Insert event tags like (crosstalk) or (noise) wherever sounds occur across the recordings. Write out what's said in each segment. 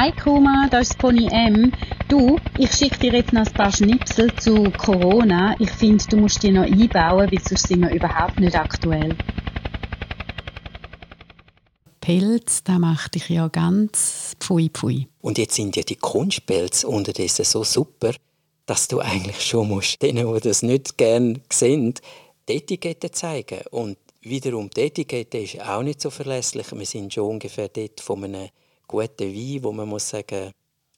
Hi Kuma, da ist Pony M. Du, ich schicke dir jetzt noch ein paar Schnipsel zu Corona. Ich finde, du musst die noch einbauen, weil sonst sind wir überhaupt nicht aktuell. Pelz, da macht dich ja ganz pfui pfui. Und jetzt sind ja die Kunstpelze unterdessen so super, dass du eigentlich schon musst, denen, die das nicht gerne sehen, die Etikette zeigen. Und wiederum, die Etikette ist auch nicht so verlässlich. Wir sind schon ungefähr dort von einem guten Wein, wo man muss sagen,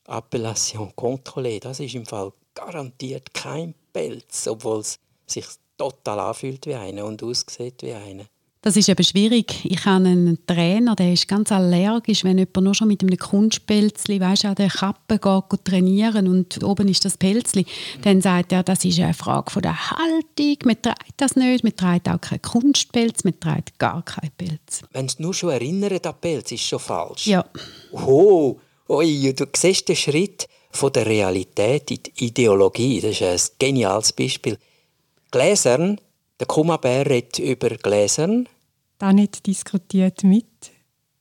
Appellation contrôlée, das ist im Fall garantiert kein Pelz, obwohl es sich total anfühlt wie einer und aussieht wie einer. Das ist eben schwierig. Ich habe einen Trainer, der ist ganz allergisch, wenn jemand nur schon mit einem Kunstpelzli, weißt, an der Kappe geht, trainieren und oben ist das Pelzli, dann sagt er, das ist eine Frage von der Haltung. Man trägt das nicht, man trägt auch keinen Kunstpelz, man trägt gar keinen Pelz. Wenn es nur schon erinnert an Pelz, ist schon falsch. Ja. Oh, oi, du siehst den Schritt von der Realität in die Ideologie. Das ist ein geniales Beispiel. Gläsern der Kummerbär redet über Gläsern. nicht diskutiert mit.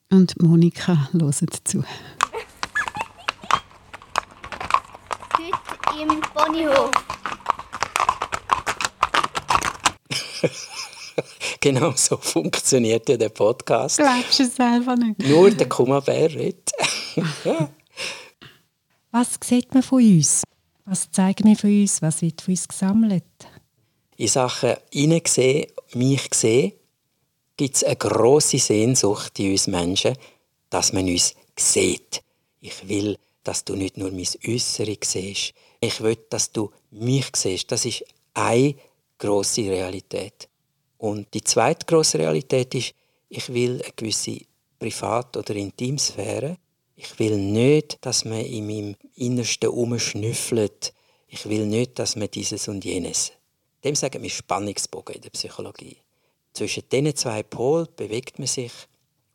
Und Monika hört zu. Heute im Ponyhof. (laughs) genau so funktioniert ja der Podcast. Glaubst du es selber nicht? Nur der Kummerbär redet. (laughs) Was sieht man von uns? Was zeigen wir von uns? Was wird von uns gesammelt? In Sachen hineinsehen, mich sehen, gibt es eine grosse Sehnsucht in uns Menschen, dass man uns sieht. Ich will, dass du nicht nur mein Äußere siehst. Ich will, dass du mich siehst. Das ist eine grosse Realität. Und die zweite grosse Realität ist, ich will eine gewisse Privat- oder Intimsphäre. Ich will nicht, dass man in meinem Innersten umschnüffelt. Ich will nicht, dass man dieses und jenes dem sagen wir Spannungsbogen in der Psychologie. Zwischen diesen zwei Polen bewegt man sich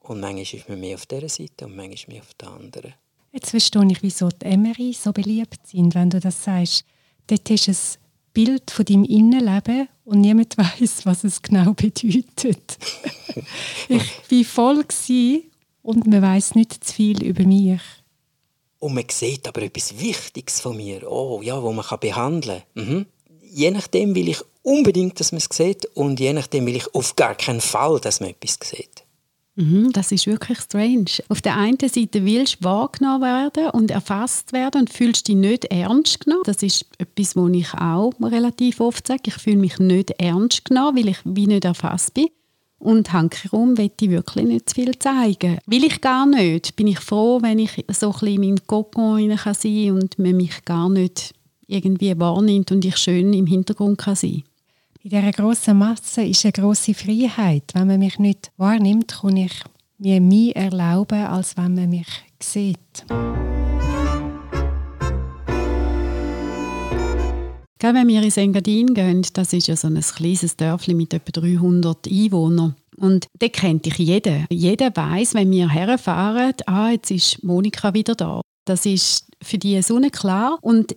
und manchmal ist man mehr auf dieser Seite und manchmal mehr auf der anderen. Jetzt verstehe ich, wieso die Emery so beliebt sind, wenn du das sagst. Dort ist ein Bild von deinem Innenleben und niemand (laughs) weiß, was es genau bedeutet. (laughs) ich war voll und man weiß nicht zu viel über mich. Und man sieht aber etwas Wichtiges von mir, oh, ja, wo man behandeln kann. Mhm je nachdem will ich unbedingt, dass man es sieht und je nachdem will ich auf gar keinen Fall, dass man etwas sieht. Mhm, das ist wirklich strange. Auf der einen Seite willst du wahrgenommen werden und erfasst werden und fühlst dich nicht ernst genommen. Das ist etwas, was ich auch relativ oft sage. Ich fühle mich nicht ernst genommen, weil ich wie nicht erfasst bin. Und hankerum will ich wirklich nicht zu viel zeigen. Will ich gar nicht. Bin ich froh, wenn ich so ein bisschen in meinem Kokon sein kann und man mich gar nicht irgendwie wahrnimmt und ich schön im Hintergrund kann sein In dieser grossen Masse ist eine grosse Freiheit. Wenn man mich nicht wahrnimmt, kann ich mir mehr erlauben, als wenn man mich sieht. wenn wir ins Engadin gehen, das ist ja so ein kleines Dörfli mit etwa 300 Einwohnern. Und da kennt dich jeder. Jeder weiß, wenn wir herfahren, ah, jetzt ist Monika wieder da. Das ist für die so klar. Und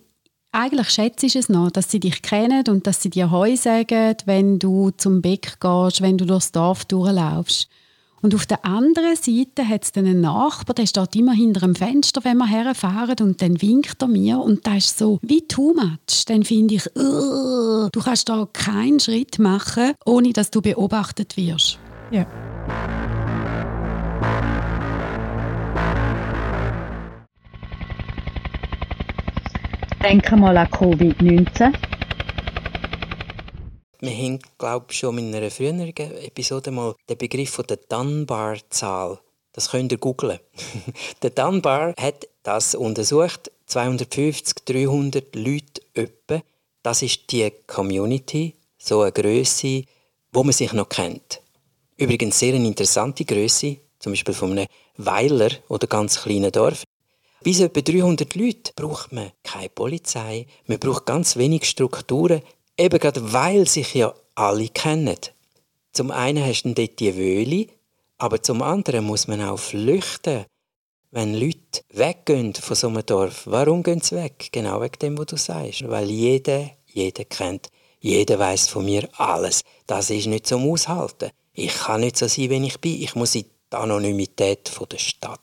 eigentlich schätzt es noch, dass sie dich kennen und dass sie dir Heu sagen, wenn du zum Beck gehst, wenn du durchs Dorf durchlaufst. Und auf der anderen Seite hat es einen Nachbar, der steht immer hinter dem Fenster, wenn wir herfahren und dann winkt er mir und das ist so wie too much. Dann finde ich, du kannst da keinen Schritt machen, ohne dass du beobachtet wirst. Ja. Denken mal an Covid-19. Wir haben, glaube ich, schon in einer früheren Episode mal den Begriff der Dunbar-Zahl. Das könnt ihr googlen. (laughs) der Dunbar hat das untersucht. 250, 300 Leute etwa. Das ist die Community, so eine Größe, wo man sich noch kennt. Übrigens sehr eine interessante Größe, zum Beispiel von einem Weiler oder ganz kleinen Dorf. Bis etwa 300 Leute braucht man keine Polizei, man braucht ganz wenig Strukturen, eben gerade weil sich ja alle kennen. Zum einen hast du dort die Wöhle, aber zum anderen muss man auch flüchten. Wenn Leute weggehen von so einem Dorf, warum gehen sie weg? Genau wegen dem, was du sagst. Weil jeder, jeder kennt, jeder weiß von mir alles. Das ist nicht zum Aushalten. Ich kann nicht so sein, wie ich bin. Ich muss in die Anonymität der Stadt.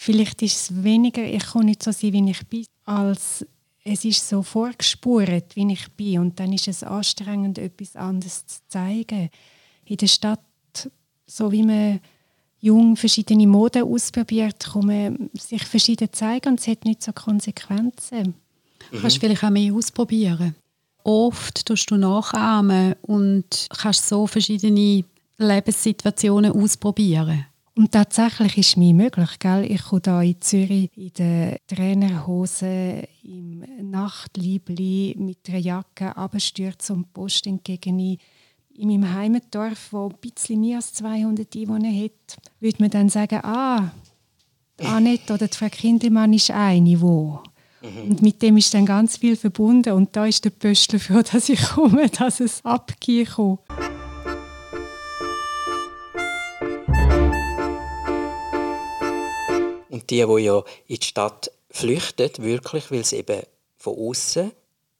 Vielleicht ist es weniger, ich kann nicht so sein, wie ich bin, als es ist so vorgespurt, wie ich bin. Und dann ist es anstrengend, etwas anderes zu zeigen. In der Stadt, so wie man jung verschiedene Moden ausprobiert, kann man sich verschieden zeigen und es hat nicht so Konsequenzen. Mhm. Kannst vielleicht auch mehr ausprobieren. Oft tust du nachahmen und kannst so verschiedene Lebenssituationen ausprobieren. Und tatsächlich ist mir möglich. Gell? Ich komme hier in Zürich in der Trainerhose, im Nachtliebli mit einer Jacke abstürzen und Post entgegen in meinem Heimatdorf, wo ein bisschen mehr als 200 Einwohner hat, würde man dann sagen, ah, Annette oder die Frau Kindelmann ist eine, wo. Mhm. Und mit dem ist dann ganz viel verbunden. Und da ist der Pöstler froh, (laughs) dass ich komme, dass es abgeht. Und die, die ja in die Stadt flüchten, wirklich, weil sie eben von außen,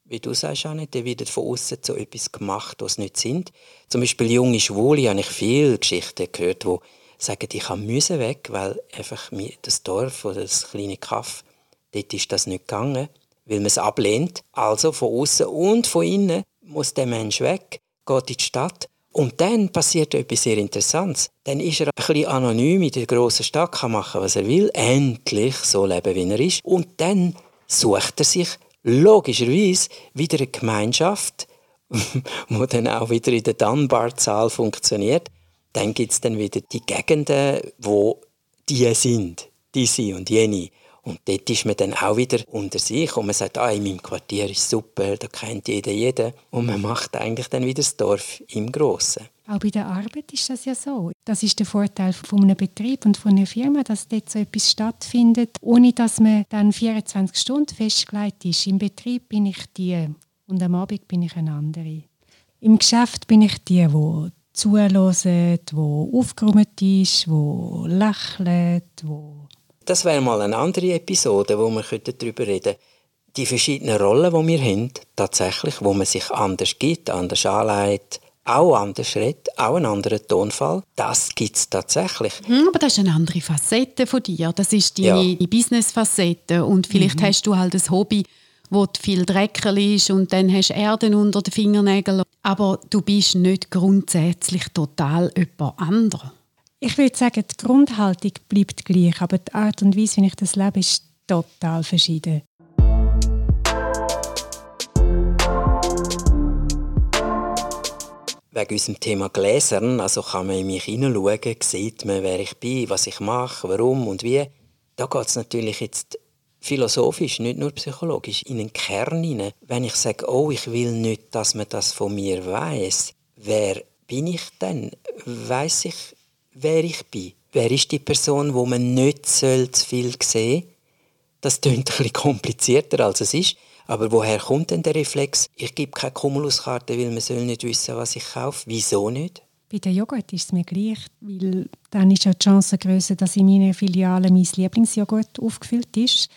wie du sagst, Annette, dann wird von außen so etwas gemacht, was nicht sind. Zum Beispiel junge Schwule, habe ich viele Geschichten gehört, die sagen, ich müssen weg, weil einfach das Dorf oder das kleine Kaff, dort ist das nicht gegangen, weil man es ablehnt. Also von außen und von innen muss der Mensch weg, geht in die Stadt und dann passiert etwas sehr Interessantes. Dann ist er ein bisschen anonym in der grossen Stadt, kann machen, was er will, endlich so leben, wie er ist. Und dann sucht er sich logischerweise wieder eine Gemeinschaft, (laughs) die dann auch wieder in der Dunbar-Zahl funktioniert. Dann gibt es dann wieder die Gegenden, wo die sind, diese und jene. Und dort ist man dann auch wieder unter sich und man sagt, ah, in meinem Quartier ist super, da kennt jeder jeden. Und man macht eigentlich dann wieder das Dorf im Grossen. Auch bei der Arbeit ist das ja so. Das ist der Vorteil von einem Betrieb und von einer Firma, dass dort so etwas stattfindet, ohne dass man dann 24 Stunden festgelegt ist. Im Betrieb bin ich die und am Abend bin ich eine andere. Im Geschäft bin ich die, die zuhören, die aufgeräumt ist, die lächelt, die das wäre mal eine andere Episode, wo wir darüber reden könnten. Die verschiedenen Rollen, die wir haben, tatsächlich, wo man sich anders gibt, anders anlegt, auch anders redet, auch einen anderen Tonfall. Das gibt es tatsächlich. Hm, aber das ist eine andere Facette von dir. Das ist deine ja. Business-Facette. Und vielleicht mhm. hast du halt ein Hobby, wo viel Dreckel ist und dann hast du Erden unter den Fingernägeln. Aber du bist nicht grundsätzlich total jemand anderes. Ich würde sagen, die Grundhaltung bleibt gleich, aber die Art und Weise, wie ich das lebe, ist total verschieden. Wegen unserem Thema Gläsern, also kann man in mich hineinschauen, sieht man, wer ich bin, was ich mache, warum und wie. Da geht es natürlich jetzt philosophisch, nicht nur psychologisch, in den Kern hinein. Wenn ich sage, oh, ich will nicht, dass man das von mir weiß, wer bin ich denn? Weiß ich wer ich bin. Wer ist die Person, wo man nicht soll zu viel sehen Das klingt bisschen komplizierter, als es ist. Aber woher kommt denn der Reflex? Ich gebe keine Kumuluskarte, weil man soll nicht wissen, was ich kaufe. Wieso nicht? Bei der Joghurt ist es mir gleich, weil dann ist ja die Chance größer, dass in meiner Filiale mein Lieblingsjoghurt aufgefüllt ist.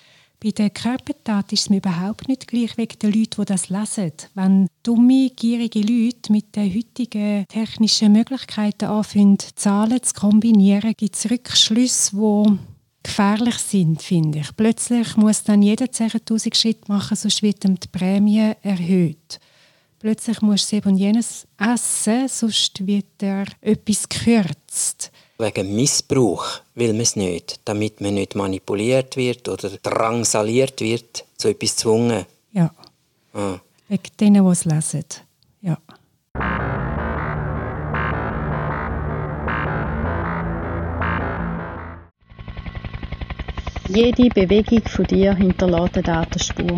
Bei der Körpertat ist es mir überhaupt nicht gleich wegen den Leuten, die das lesen. Wenn dumme, gierige Leute mit den heutigen technischen Möglichkeiten anfangen, Zahlen zu kombinieren, gibt es Rückschlüsse, die gefährlich sind, finde ich. Plötzlich muss dann jeder 10'000 Schritte machen, sonst wird ihm die Prämie erhöht. Plötzlich muss eben jenes essen, sonst wird er etwas gekürzt wegen Missbrauch will man es nicht, damit man nicht manipuliert wird oder drangsaliert wird, zu etwas gezwungen. Ja. Ah. Wegen denen, die es lesen. Ja. Jede Bewegung von dir hinterlässt eine Datenspur.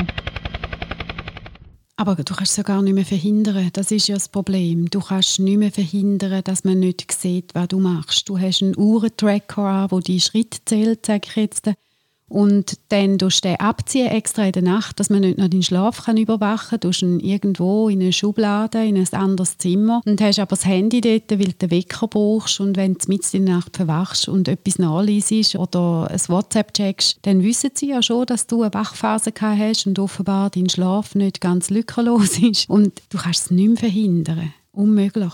Aber du kannst es ja gar nicht mehr verhindern. Das ist ja das Problem. Du kannst nicht mehr verhindern, dass man nicht sieht, was du machst. Du hast einen Uhrentracker an, der die Schritte zählt, sage ich jetzt. Und dann tust du den abziehen, extra in der Nacht, dass man nicht noch den Schlaf kann überwachen kann. Du ihn irgendwo in eine Schublade, in ein anderes Zimmer. Und hast aber das Handy dort, weil du den Wecker brauchst. Und wenn du mitten in der Nacht verwachst und etwas nachliest oder ein WhatsApp checkst, dann wissen sie ja schon, dass du eine Wachphase gehabt hast und offenbar dein Schlaf nicht ganz lückenlos ist. Und du kannst es nicht mehr verhindern. Unmöglich.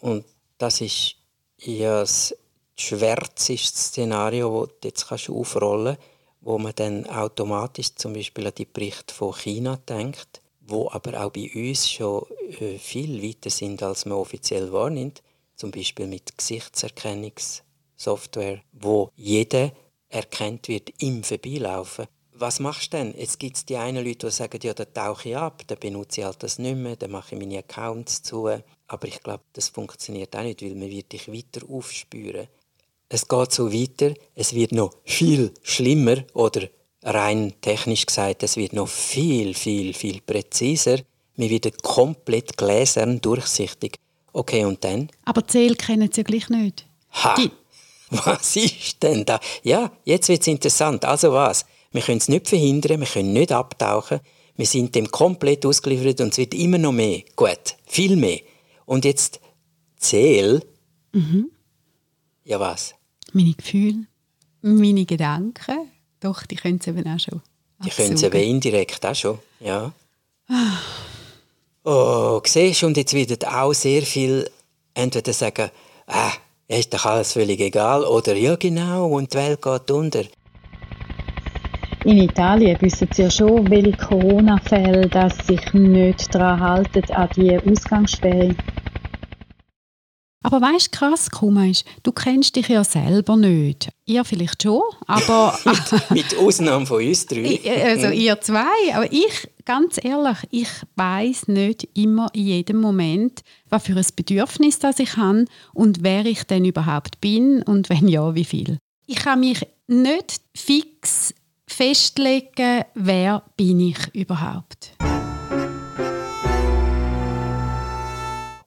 Und das ist ja das schwärzeste Szenario, das du jetzt aufrollen kannst, wo man dann automatisch zum Beispiel an die Berichte von China denkt, wo aber auch bei uns schon äh, viel weiter sind, als man offiziell wahrnimmt, zum Beispiel mit Gesichtserkennungssoftware, wo jeder erkannt wird im Vorbeilaufen. Was machst du denn? Jetzt gibt es die einen Leute, die sagen, ja, da tauche ich ab, dann benutze ich halt das nicht mehr, dann mache ich meine Accounts zu. Aber ich glaube, das funktioniert auch nicht, weil man wird dich weiter aufspüren. Es geht so weiter, es wird noch viel schlimmer oder rein technisch gesagt, es wird noch viel, viel, viel präziser. Wir werden komplett gläsern, durchsichtig. Okay, und dann? Aber Zähl kennen sie ja gleich nicht. Ha! Die (laughs) was ist denn da? Ja, jetzt wird es interessant. Also was? Wir können es nicht verhindern, wir können nicht abtauchen. Wir sind dem komplett ausgeliefert und es wird immer noch mehr. Gut, viel mehr. Und jetzt zähl. Mhm. Ja, was? Meine Gefühle, meine Gedanken. Doch, die können sie eben auch schon. Die können sie eben indirekt auch schon, ja. Oh, siehst du, und jetzt wird auch sehr viel entweder sagen, ah, ist doch alles völlig egal, oder ja genau, und die Welt geht unter. In Italien wissen sie ja schon, welche Corona-Fälle sich nicht daran halten, an die Ausgangssperre. Aber weißt du, krass, komisch, du kennst dich ja selber nicht. Ihr vielleicht schon, aber... (laughs) mit, mit, Ausnahme von uns drei. also ihr zwei, aber ich, ganz ehrlich, ich weiß nicht immer in jedem Moment, was für ein Bedürfnis das ich habe und wer ich denn überhaupt bin und wenn ja, wie viel. Ich kann mich nicht fix festlegen, wer bin ich überhaupt.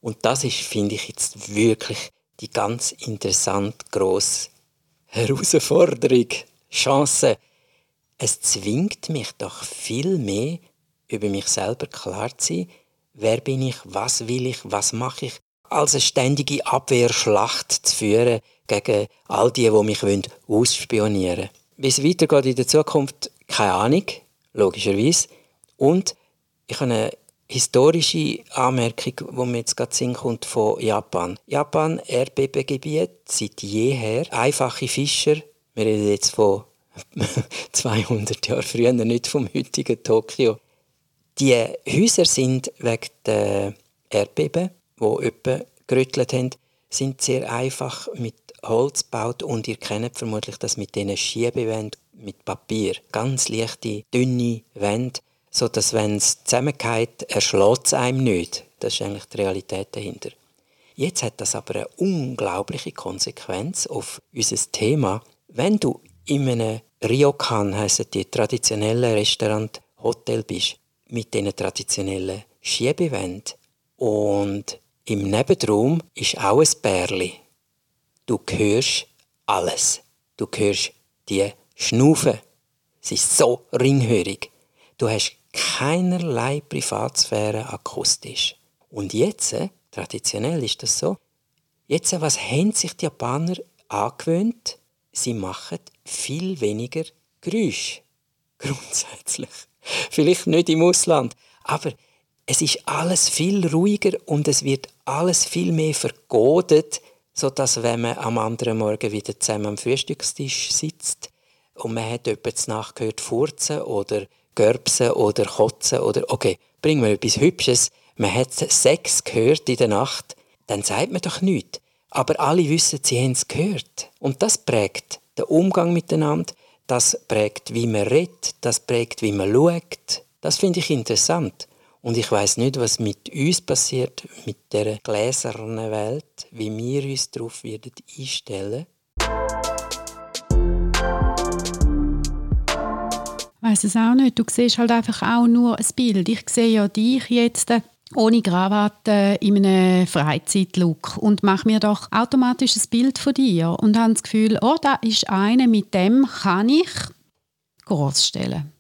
Und das ist, finde ich, jetzt wirklich die ganz interessant grosse Herausforderung, Chance. Es zwingt mich doch viel mehr, über mich selber klar zu sein, wer bin ich, was will ich, was mache ich, als eine ständige Abwehrschlacht zu führen gegen all die, die mich ausspionieren wollen. Wie es weitergeht in der Zukunft, keine Ahnung, logischerweise. Und ich habe eine historische Anmerkung, die mir jetzt gerade Sinn kommt von Japan. Japan, Erdbebengebiet, seit jeher. Einfache Fischer, wir reden jetzt von (laughs) 200 Jahren früher, nicht vom heutigen Tokio. Die Häuser sind wegen der Erdbeben, die etwa gerüttelt haben, sind sehr einfach mit Holz gebaut und ihr kennt vermutlich das mit diesen Schiebewänden mit Papier. Ganz leichte, dünne Wände so dass wenn es zusammengeht, erschlägt es einem nicht. Das ist eigentlich die Realität dahinter. Jetzt hat das aber eine unglaubliche Konsequenz auf unser Thema. Wenn du in einem Ryokan, heissen die traditionellen Restaurant, Hotel bist, mit diesen traditionellen Schiebewänden und im Nebenraum ist auch ein Bärli. Du hörst alles. Du hörst die Schnufe. Es ist so ringhörig. Du hast keinerlei Privatsphäre akustisch. Und jetzt, äh, traditionell ist das so, jetzt, was haben sich die Japaner angewöhnt? Sie machen viel weniger Geräusche. (laughs) Grundsätzlich. Vielleicht nicht im Ausland, aber es ist alles viel ruhiger und es wird alles viel mehr vergodet, sodass wenn man am anderen Morgen wieder zusammen am Frühstückstisch sitzt und man hat jemanden nachgehört furzen oder Görbsen oder Kotzen oder okay, bringen wir etwas Hübsches. Man hat Sex gehört in der Nacht, dann sagt man doch nichts. Aber alle wissen, sie haben es gehört. Und das prägt den Umgang miteinander, das prägt, wie man redet, das prägt, wie man schaut. Das finde ich interessant. Und ich weiß nicht, was mit uns passiert, mit der gläsernen Welt, wie wir uns darauf werden einstellen weiß es auch nicht. Du siehst halt einfach auch nur ein Bild. Ich sehe ja dich jetzt ohne Krawatte in einem Freizeitlook und mache mir doch automatisch ein Bild von dir und habe das Gefühl, oh, da ist einer, mit dem kann ich groß stellen.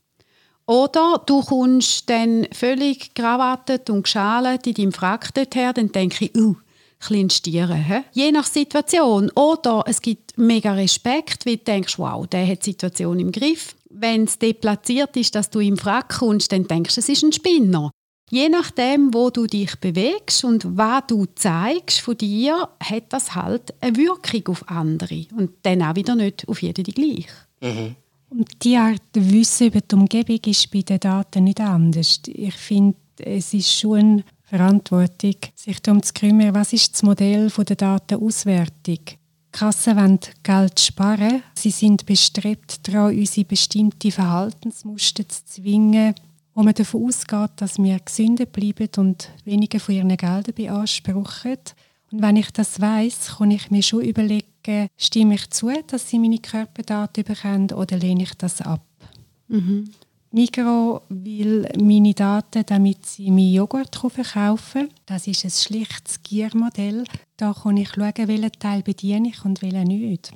Oder du kommst dann völlig krawattet und geschalt in deinem Frack her, dann denke ich, uh, klein stieren. He? Je nach Situation. Oder es gibt mega Respekt, weil du denkst, wow, der hat die Situation im Griff wenn es deplatziert ist, dass du im Frack kommst, dann denkst du, es ist ein Spinner. Je nachdem, wo du dich bewegst und was du zeigst von dir, hat das halt eine Wirkung auf andere. Und dann auch wieder nicht auf jeden die gleich. Mhm. Und die Art Wissen über die Umgebung ist bei den Daten nicht anders. Ich finde, es ist schon Verantwortung, sich darum zu kümmern, was ist das Modell der Datenauswertung. Kassen wollen Geld sparen. Sie sind bestrebt daran, unsere bestimmte Verhaltensmuster zu zwingen, wo man davon ausgeht, dass wir gesünder bleiben und weniger von ihren Geldern beanspruchen. Und wenn ich das weiß, kann ich mir schon überlegen, stimme ich zu, dass sie meine Körperdaten bekommen oder lehne ich das ab? Mhm. Migro will meine Daten, damit sie meinen Joghurt verkaufen Das ist ein schlichtes Giermodell. Da kann ich schauen, welchen Teil bediene ich und welchen nicht.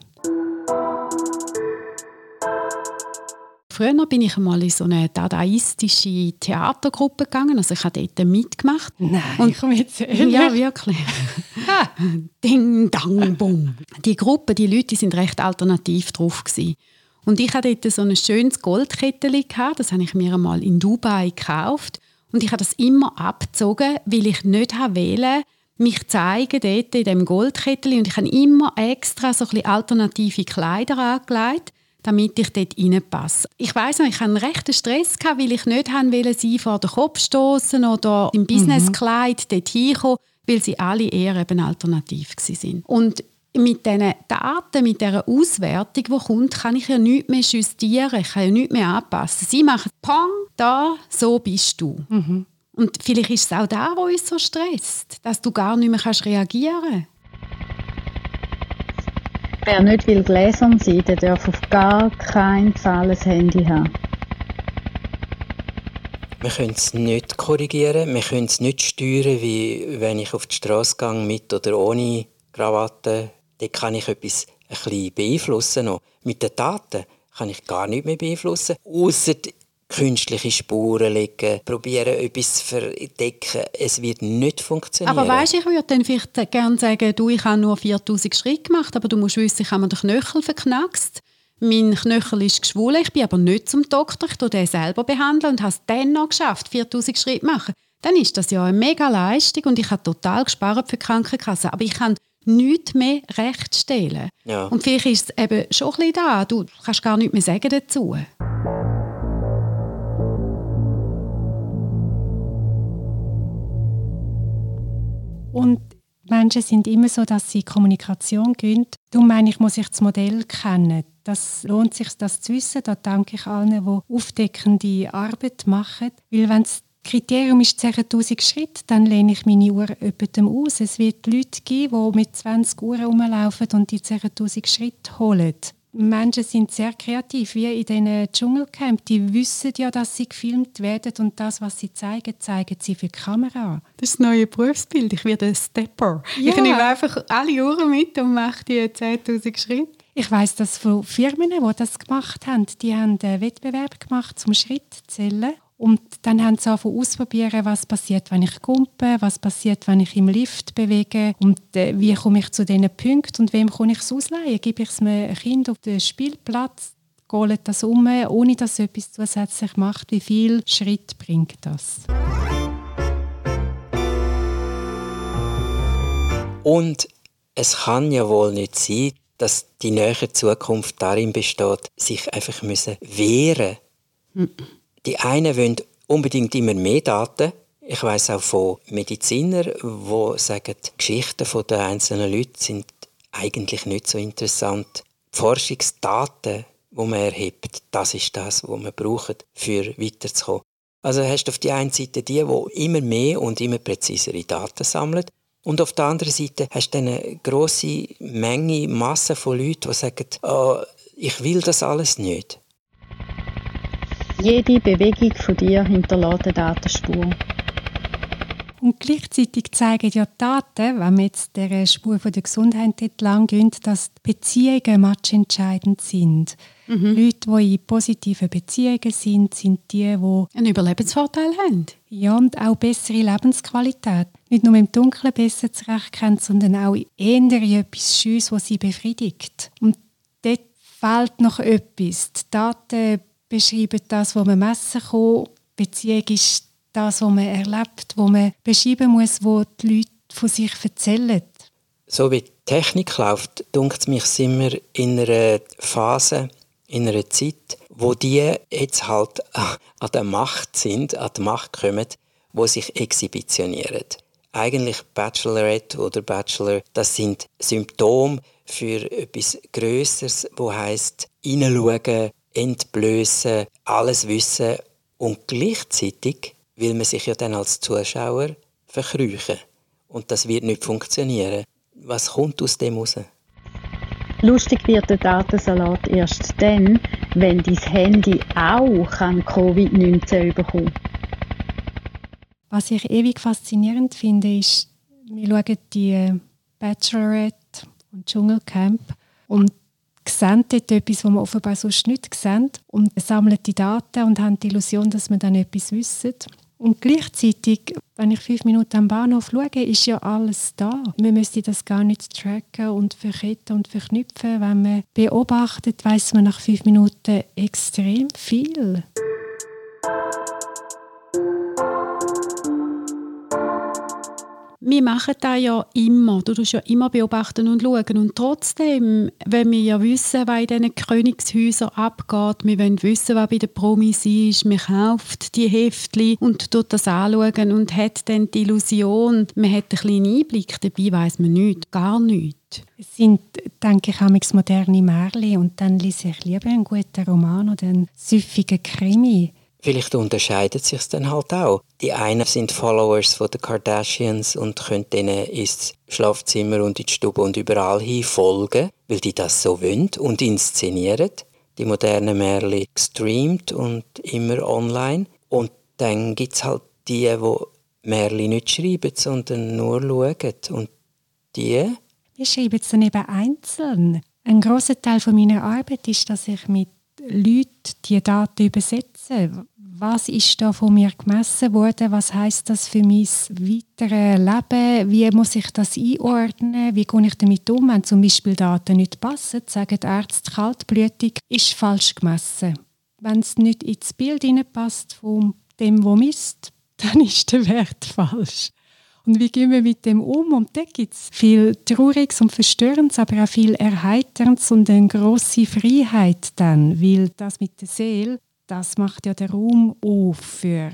Früher bin ich einmal in so eine dadaistische Theatergruppe gegangen. Also ich habe dort mitgemacht. Nein, und, komm jetzt Ja, wirklich. (laughs) Ding, dang, bum. Die Gruppe, die Leute, die sind recht alternativ drauf gewesen. Und ich hatte dort so ein schönes Goldkettchen gehabt. Das habe ich mir einmal in Dubai gekauft. Und ich habe das immer abgezogen, weil ich nicht wählen mich zeigen dort in dem Goldkettchen. Und ich habe immer extra so ein alternative Kleider angelegt damit ich dort reinpasse. Ich weiß noch, ich hatte einen rechten Stress, gehabt, weil ich nicht wollte, sie vor den Kopf stoßen oder im Businesskleid mhm. dort hinkommen, weil sie alle eher eben alternativ waren. Und mit diesen Daten, mit dieser Auswertung, die kommt, kann ich ja nichts mehr justieren, ich kann ja nichts mehr anpassen. Sie machen Pong, da, so bist du. Mhm. Und vielleicht ist es auch da, wo uns so stresst, dass du gar nicht mehr reagieren kannst. Wer nicht will gläsern sein, der darf auf gar keinen Fall ein Handy haben. Wir können es nicht korrigieren, wir können es nicht steuern, wie wenn ich auf die Straße gehe mit oder ohne Krawatte. Da kann ich etwas ein bisschen beeinflussen. Noch. Mit den Daten kann ich gar nichts mehr beeinflussen, außer künstliche Spuren legen, probieren etwas zu verdecken. Es wird nicht funktionieren. Aber weißt, ich würde dann vielleicht gerne sagen, du, ich habe nur 4000 Schritte gemacht, aber du musst wissen, ich habe mir den Knöchel verknackst. Mein Knöchel ist geschwollen, ich bin aber nicht zum Doktor, ich den selber behandeln und habe es dann noch geschafft, 4000 Schritte zu machen. Dann ist das ja eine mega Leistung und ich habe total gespart für die Krankenkasse. Aber ich kann nichts mehr rechtstellen. Ja. Und vielleicht ist es eben schon ein bisschen da, du kannst gar nichts mehr sagen dazu. Und Menschen sind immer so, dass sie Kommunikation gehen. Darum meine ich, muss ich das Modell kennen. Das lohnt sich, das zu wissen. Da danke ich allen, die aufdeckende Arbeit machen. Weil wenn das Kriterium ist 10'000 Schritte, dann lehne ich meine Uhr jemandem aus. Es wird Leute geben, die mit 20 Uhren rumlaufen und die 10'000 Schritte holen. Menschen sind sehr kreativ, wie in diesen Dschungelcamp. Die wissen ja, dass sie gefilmt werden und das, was sie zeigen, zeigen sie für die Kamera. Das ist das neue Berufsbild. Ich werde ein Stepper. Ja. Ich nehme einfach alle Uhren mit und mache die 10'000 Schritte. Ich weiß, dass von Firmen, die das gemacht haben, die haben einen Wettbewerb gemacht zum Schrittzählen und dann haben sie angefangen ausprobieren, was passiert, wenn ich kumpe, was passiert, wenn ich im Lift bewege und äh, wie komme ich zu diesen Punkten und wem kann ich es ausleihen? Gebe ich es einem Kind auf den Spielplatz? Geht das um, ohne dass etwas zusätzlich macht? Wie viel Schritt bringt das? Und es kann ja wohl nicht sein, dass die nähere Zukunft darin besteht, sich einfach müssen wehren müssen. Die einen wollen unbedingt immer mehr Daten. Ich weiß auch von Medizinern, die sagen, die Geschichten der einzelnen Leute sind eigentlich nicht so interessant. Die Forschungsdaten, die man erhebt, das ist das, was man braucht, für weiterzukommen. Also hast du auf der einen Seite die, die immer mehr und immer präzisere Daten sammeln. Und auf der anderen Seite hast du eine grosse Menge, Masse von Leuten, die sagen, oh, ich will das alles nicht. Jede Bewegung von dir hinterlässt eine Datenspur. Und gleichzeitig zeigen ja die Daten, wenn wir jetzt der Spur von der Gesundheit entlang gehen, dass Beziehungen matchentscheidend sind. Mhm. Leute, die in positiven Beziehungen sind, sind die, die einen Überlebensvorteil haben. Ja, und auch bessere Lebensqualität. Nicht nur im Dunkeln besser zurechtkommen, sondern auch eher in etwas Schönes, was sie befriedigt. Und dort fehlt noch etwas. Die Daten beschreiben das, was man messen kann. Beziehung ist das, was man erlebt, wo man beschreiben muss, wo die Leute von sich erzählen. So wie die Technik läuft, dunkt es mich, sind wir in einer Phase, in einer Zeit, wo die jetzt halt an der Macht sind, an die Macht kommen, wo sich exhibitionieren. Eigentlich Bachelorette oder Bachelor, das sind Symptome für etwas Größeres, wo heißt hineinschauen, entblößen, alles wissen und gleichzeitig will man sich ja dann als Zuschauer verkrüchen. Und das wird nicht funktionieren. Was kommt aus dem heraus? Lustig wird der Datensalat erst dann, wenn dein Handy auch Covid-19 bekommen Was ich ewig faszinierend finde, ist, wir schauen die Bachelorette und Dschungelcamp und sehen dort etwas, was wir offenbar sonst nicht sehen und sammeln die Daten und haben die Illusion, dass wir dann etwas wissen. Und gleichzeitig, wenn ich fünf Minuten am Bahnhof schaue, ist ja alles da. Man müsste das gar nicht tracken und verketten und verknüpfen. Wenn man beobachtet, weiß man nach fünf Minuten extrem viel. Wir machen das ja immer. Du tust ja immer beobachten und schauen. Und trotzdem, wenn wir ja wissen, was in diesen Königshäusern abgeht, wir wollen wissen, was bei den Promis ist, man kauft die Heftchen und tut das anschauen und hat dann die Illusion, man hat einen kleinen Einblick, dabei weiß man nichts, gar nichts. Es sind, denke ich, auch moderne Märchen und dann lese ich lieber einen guten Roman oder einen süffigen Krimi. Vielleicht unterscheidet sich dann halt auch. Die einen sind Followers von den Kardashians und können denen ins Schlafzimmer und in die Stube und überall hin folgen, weil die das so wollen und inszenieren. Die modernen Märchen gestreamt und immer online. Und dann gibt es halt die, die Märchen nicht schreiben, sondern nur schauen. Und die? Wir schreiben es dann eben einzeln. Ein großer Teil meiner Arbeit ist, dass ich mit Leuten die Daten übersetze was ist da von mir gemessen worden, was heißt das für mein weiteres Leben, wie muss ich das einordnen, wie gehe ich damit um, wenn zum Beispiel Daten nicht passen, sagen die Ärzte, kaltblütig ist falsch gemessen. Wenn es nicht ins Bild passt von dem, wo misst, (laughs) dann ist der Wert falsch. Und wie gehen wir mit dem um? Und da gibt es viel Trauriges und Verstörendes, aber auch viel Erheiterndes und eine grosse Freiheit dann, weil das mit der Seele das macht ja den Raum auf für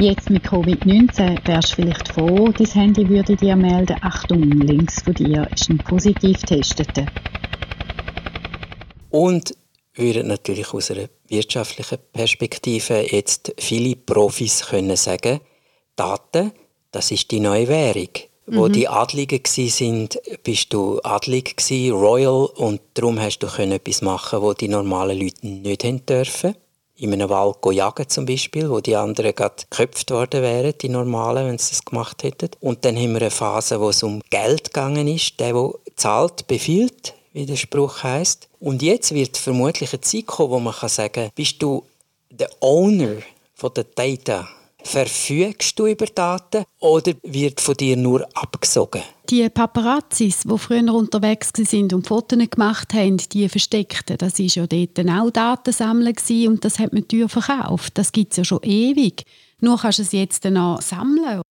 Jetzt mit Covid-19 wärst du vielleicht froh, dein Handy würde dir melden, Achtung, links von dir ist ein positiv Testeter. Und würden natürlich aus einer wirtschaftlichen Perspektive jetzt viele Profis können sagen, Daten, das ist die neue Währung. Wo mhm. die Adligen sind, bist du adlig gewesen, royal und darum hast du können etwas machen, wo die normalen Leute nicht haben dürfen. In einem Wald jagen zum Beispiel, wo die anderen gerade geköpft worden wären, die normalen, wenn sie das gemacht hätten. Und dann haben wir eine Phase, wo es um Geld gegangen ist. Der, der zahlt, befiehlt, wie der Spruch heißt. Und jetzt wird vermutlich eine Zeit kommen, wo man kann sagen, bist du der Owner von der Data Verfügst du über Daten oder wird von dir nur abgesogen? Die Paparazzis, die früher unterwegs sind und Fotos gemacht haben, die versteckten, das war ja dort auch Datensammeln und das hat man teuer verkauft. Das gibt es ja schon ewig. Nur kannst du es jetzt noch sammeln.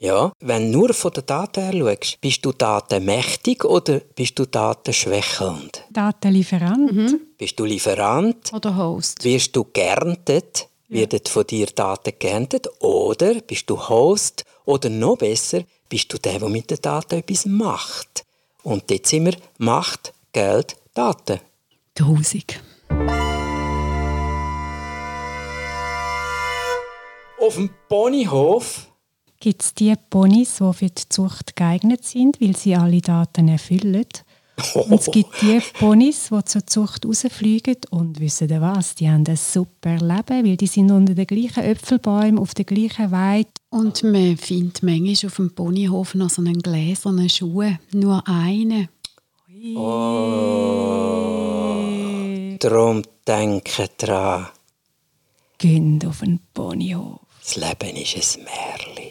Ja, wenn du nur von den Daten her schaust, bist du datenmächtig oder bist du datenschwächelnd? Datenlieferant. Mhm. Bist du Lieferant? Oder Host? Wirst du geerntet? Werden von dir Daten geerntet oder bist du Host oder noch besser, bist du der, der mit den Daten etwas macht. Und dort sind wir Macht, Geld, Daten. Grusig. Auf dem Ponyhof gibt es die Ponys, die für die Zucht geeignet sind, weil sie alle Daten erfüllen. Und es gibt die Ponys, die zur Zucht rausfliegen und wissen was, die haben ein super Leben, weil die sind unter den gleichen Äpfelbäumen, auf der gleichen Weide. Und man findet manchmal auf dem Ponyhof noch so einen gläsernen Schuh, nur einen. Oh, darum denke dran. Gehen auf den Ponyhof. Das Leben ist ein Märchen.